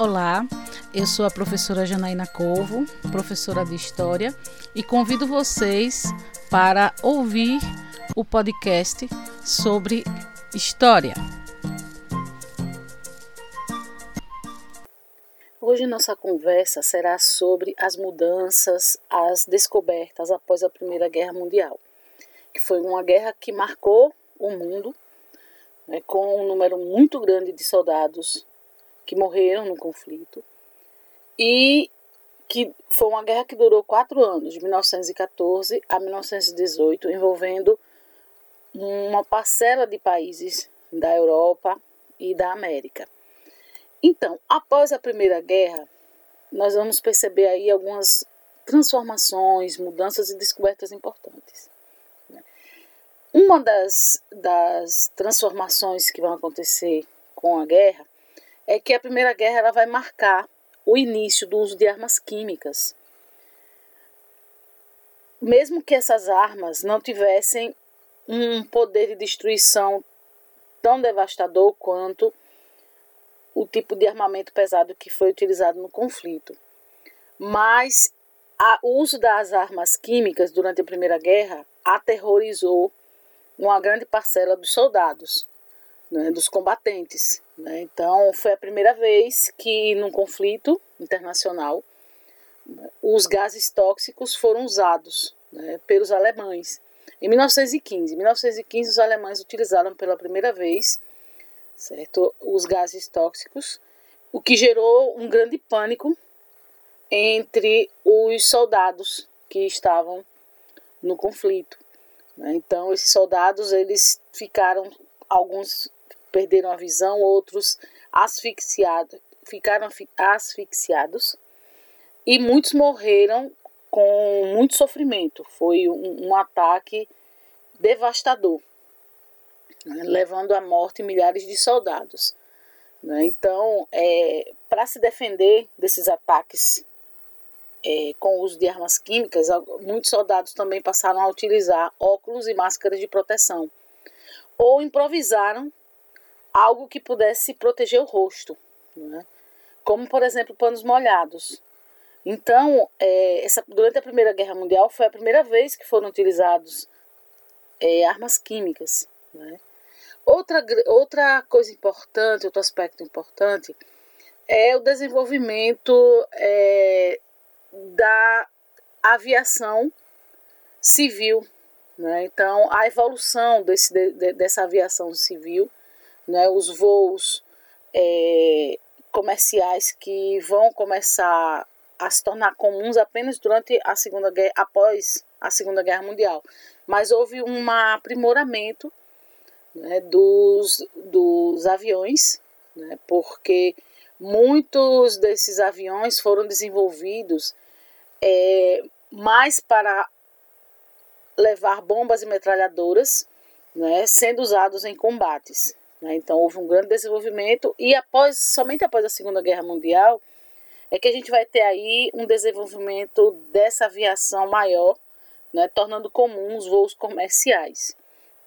Olá, eu sou a professora Janaína Corvo, professora de História, e convido vocês para ouvir o podcast sobre História. Hoje nossa conversa será sobre as mudanças, as descobertas após a Primeira Guerra Mundial, que foi uma guerra que marcou o mundo, né, com um número muito grande de soldados que morreram no conflito e que foi uma guerra que durou quatro anos, de 1914 a 1918, envolvendo uma parcela de países da Europa e da América. Então, após a Primeira Guerra, nós vamos perceber aí algumas transformações, mudanças e descobertas importantes. Né? Uma das, das transformações que vão acontecer com a guerra é que a Primeira Guerra ela vai marcar o início do uso de armas químicas. Mesmo que essas armas não tivessem um poder de destruição tão devastador quanto o tipo de armamento pesado que foi utilizado no conflito. Mas o uso das armas químicas durante a Primeira Guerra aterrorizou uma grande parcela dos soldados, né, dos combatentes. Né? Então, foi a primeira vez que, num conflito internacional, os gases tóxicos foram usados né, pelos alemães. Em 1915, 1915 os alemães utilizaram pela primeira vez certo, os gases tóxicos, o que gerou um grande pânico entre os soldados que estavam no conflito. Né? Então, esses soldados eles ficaram alguns perderam a visão, outros asfixiados, ficaram asfixiados e muitos morreram com muito sofrimento. Foi um, um ataque devastador, né, levando à morte milhares de soldados. Né. Então, é, para se defender desses ataques é, com o uso de armas químicas, muitos soldados também passaram a utilizar óculos e máscaras de proteção, ou improvisaram algo que pudesse proteger o rosto, né? como por exemplo panos molhados. Então, é, essa, durante a Primeira Guerra Mundial foi a primeira vez que foram utilizados é, armas químicas. Né? Outra, outra coisa importante, outro aspecto importante, é o desenvolvimento é, da aviação civil. Né? Então, a evolução desse, de, dessa aviação civil né, os voos é, comerciais que vão começar a se tornar comuns apenas durante a segunda guerra, após a segunda guerra mundial, mas houve um aprimoramento né, dos, dos aviões, né, porque muitos desses aviões foram desenvolvidos é, mais para levar bombas e metralhadoras, né, sendo usados em combates. Né? Então houve um grande desenvolvimento e após somente após a Segunda Guerra Mundial é que a gente vai ter aí um desenvolvimento dessa aviação maior, né? tornando comum os voos comerciais.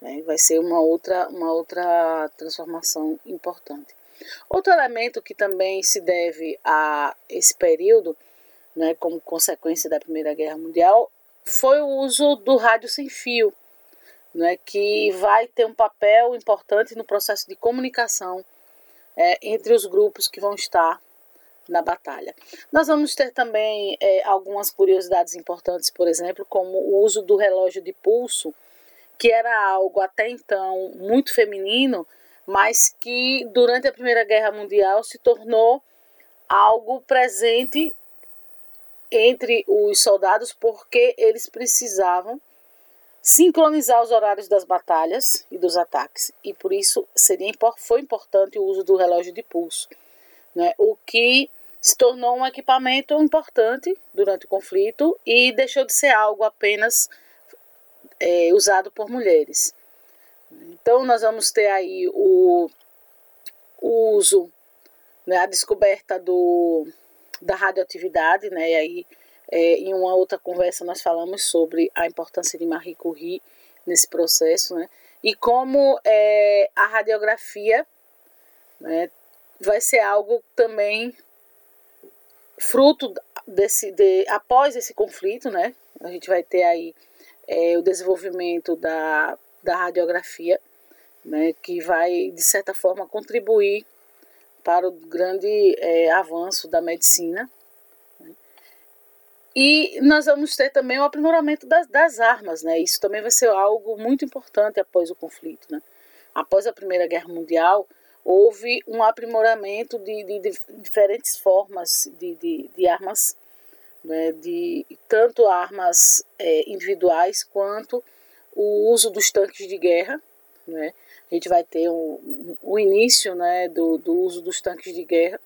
Né? Vai ser uma outra, uma outra transformação importante. Outro elemento que também se deve a esse período, né, como consequência da Primeira Guerra Mundial, foi o uso do rádio sem fio né, que vai ter um papel importante no processo de comunicação é, entre os grupos que vão estar na batalha. Nós vamos ter também é, algumas curiosidades importantes, por exemplo, como o uso do relógio de pulso, que era algo até então muito feminino, mas que durante a Primeira Guerra Mundial se tornou algo presente entre os soldados porque eles precisavam sincronizar os horários das batalhas e dos ataques, e por isso seria, foi importante o uso do relógio de pulso, né? o que se tornou um equipamento importante durante o conflito e deixou de ser algo apenas é, usado por mulheres. Então, nós vamos ter aí o, o uso, né, a descoberta do, da radioatividade, né, e aí é, em uma outra conversa nós falamos sobre a importância de Marie Curie nesse processo, né? E como é, a radiografia né, vai ser algo também fruto desse, de, após esse conflito, né, a gente vai ter aí é, o desenvolvimento da, da radiografia, né, que vai, de certa forma, contribuir para o grande é, avanço da medicina. E nós vamos ter também o aprimoramento das, das, armas, né? Isso também vai ser algo muito importante após o conflito, né? Após a Primeira Guerra Mundial, houve um aprimoramento de, de, de diferentes formas de, de, de armas, né, de tanto armas é, individuais quanto o uso dos tanques de guerra. Né. A gente vai ter o, o início né, do, do uso dos tanques de guerra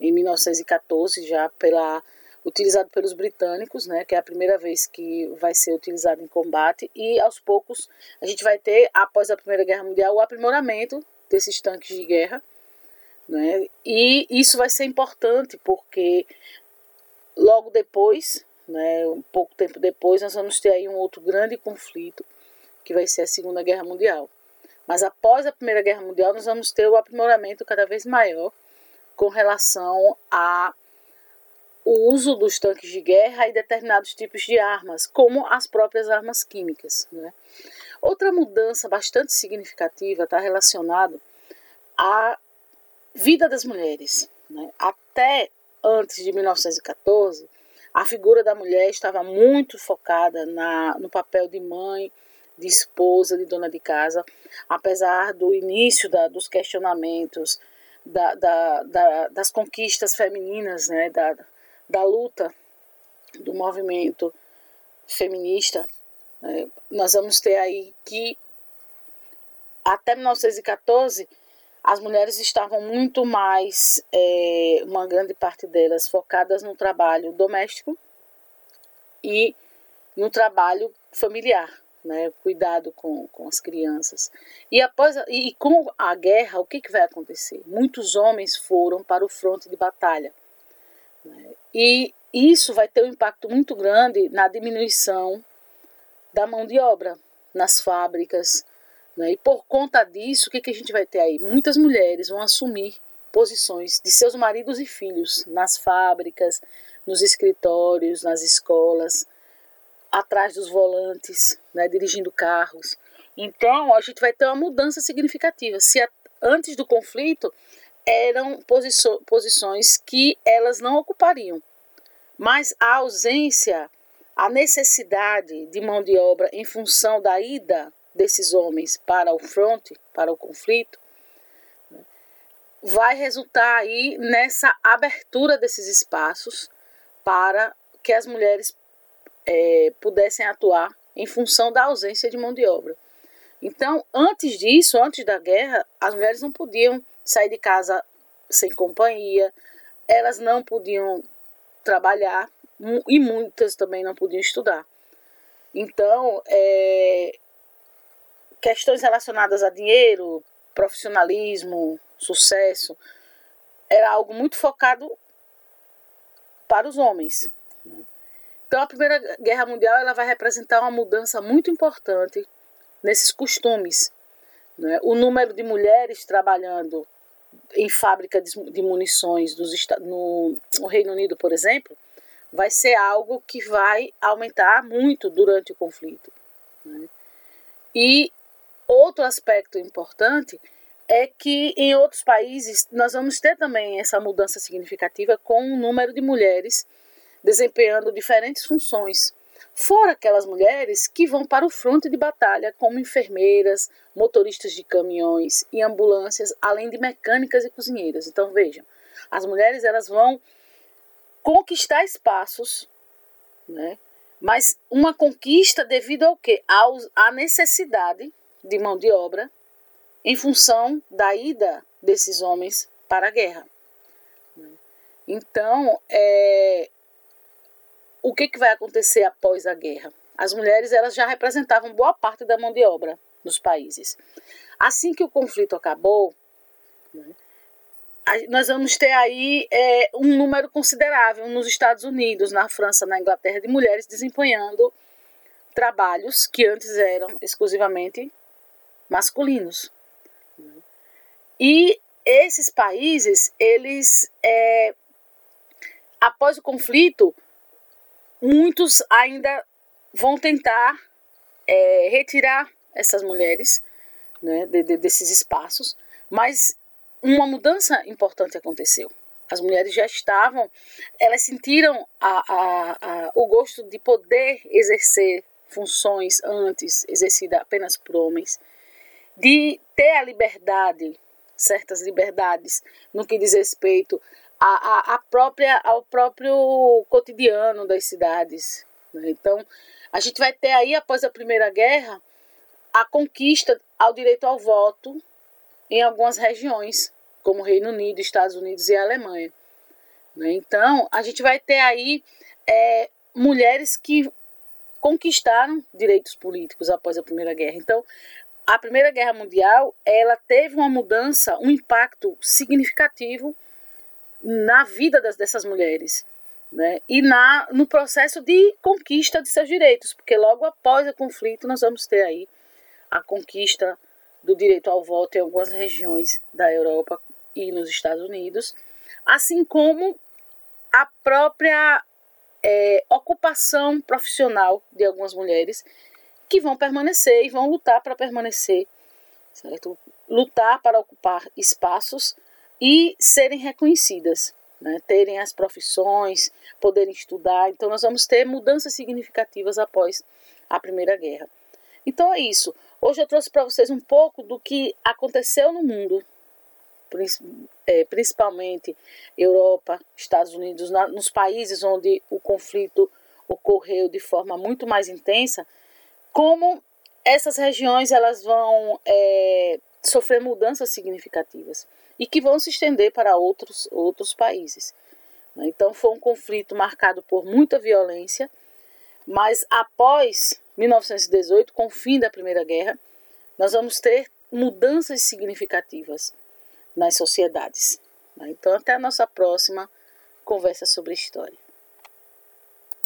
em 1914, já pela utilizado pelos britânicos, né, que é a primeira vez que vai ser utilizado em combate, e aos poucos a gente vai ter, após a Primeira Guerra Mundial, o aprimoramento desses tanques de guerra. Né? E isso vai ser importante porque logo depois, né, um pouco tempo depois, nós vamos ter aí um outro grande conflito, que vai ser a Segunda Guerra Mundial. Mas após a Primeira Guerra Mundial, nós vamos ter o aprimoramento cada vez maior com relação a o uso dos tanques de guerra e determinados tipos de armas, como as próprias armas químicas. Né? Outra mudança bastante significativa está relacionada à vida das mulheres. Né? Até antes de 1914, a figura da mulher estava muito focada na, no papel de mãe, de esposa, de dona de casa, apesar do início da, dos questionamentos, da, da, da, das conquistas femininas, né, da, da luta do movimento feminista é, nós vamos ter aí que até 1914 as mulheres estavam muito mais, é, uma grande parte delas, focadas no trabalho doméstico e no trabalho familiar, né, cuidado com, com as crianças. E após e com a guerra, o que, que vai acontecer? Muitos homens foram para o fronte de batalha. Né, e isso vai ter um impacto muito grande na diminuição da mão de obra nas fábricas. Né? E por conta disso, o que, que a gente vai ter aí? Muitas mulheres vão assumir posições de seus maridos e filhos nas fábricas, nos escritórios, nas escolas, atrás dos volantes, né, dirigindo carros. Então, a gente vai ter uma mudança significativa. Se a, antes do conflito eram posições que elas não ocupariam, mas a ausência a necessidade de mão de obra em função da ida desses homens para o fronte, para o conflito, né, vai resultar aí nessa abertura desses espaços para que as mulheres é, pudessem atuar em função da ausência de mão de obra. Então, antes disso, antes da guerra, as mulheres não podiam sair de casa sem companhia, elas não podiam trabalhar, e muitas também não podiam estudar. Então, é, questões relacionadas a dinheiro, profissionalismo, sucesso, era algo muito focado para os homens. Então, a Primeira Guerra Mundial ela vai representar uma mudança muito importante nesses costumes. Né? O número de mulheres trabalhando em fábrica de munições no, no Reino Unido, por exemplo, vai ser algo que vai aumentar muito durante o conflito. Né? E outro aspecto importante é que em outros países nós vamos ter também essa mudança significativa com o número de mulheres desempenhando diferentes funções, fora aquelas mulheres que vão para o fronte de batalha como enfermeiras, motoristas de caminhões e ambulâncias, além de mecânicas e cozinheiras. Então vejam, as mulheres elas vão conquistar espaços, né? mas uma conquista devido ao quê? À necessidade de mão de obra em função da ida desses homens para a guerra. Né? Então, é, o que, que vai acontecer após a guerra? As mulheres elas já representavam boa parte da mão de obra nos países. Assim que o conflito acabou, nós vamos ter aí é, um número considerável nos Estados Unidos, na França, na Inglaterra, de mulheres desempenhando trabalhos que antes eram exclusivamente masculinos. E esses países, eles é, após o conflito, muitos ainda vão tentar é, retirar essas mulheres né, de, de, desses espaços, mas uma mudança importante aconteceu. As mulheres já estavam, elas sentiram a, a, a, o gosto de poder exercer funções antes exercidas apenas por homens, de ter a liberdade, certas liberdades no que diz respeito a, a, própria, ao próprio cotidiano das cidades. Né? Então, a gente vai ter aí, após a Primeira Guerra, a conquista ao direito ao voto em algumas regiões, como Reino Unido, Estados Unidos e Alemanha. Né? Então, a gente vai ter aí é, mulheres que conquistaram direitos políticos após a Primeira Guerra. Então, a Primeira Guerra Mundial, ela teve uma mudança, um impacto significativo na vida das, dessas mulheres. Né? E na, no processo de conquista de seus direitos, porque logo após o conflito nós vamos ter aí a conquista do direito ao voto em algumas regiões da Europa e nos Estados Unidos, assim como a própria é, ocupação profissional de algumas mulheres que vão permanecer e vão lutar para permanecer, certo? Lutar para ocupar espaços e serem reconhecidas, né? terem as profissões, poderem estudar. Então, nós vamos ter mudanças significativas após a Primeira Guerra. Então, é isso. Hoje eu trouxe para vocês um pouco do que aconteceu no mundo, é, principalmente Europa, Estados Unidos, nos países onde o conflito ocorreu de forma muito mais intensa, como essas regiões elas vão é, sofrer mudanças significativas e que vão se estender para outros, outros países. Né? Então foi um conflito marcado por muita violência, mas após 1918, com o fim da Primeira Guerra, nós vamos ter mudanças significativas nas sociedades. Né? Então, até a nossa próxima conversa sobre história.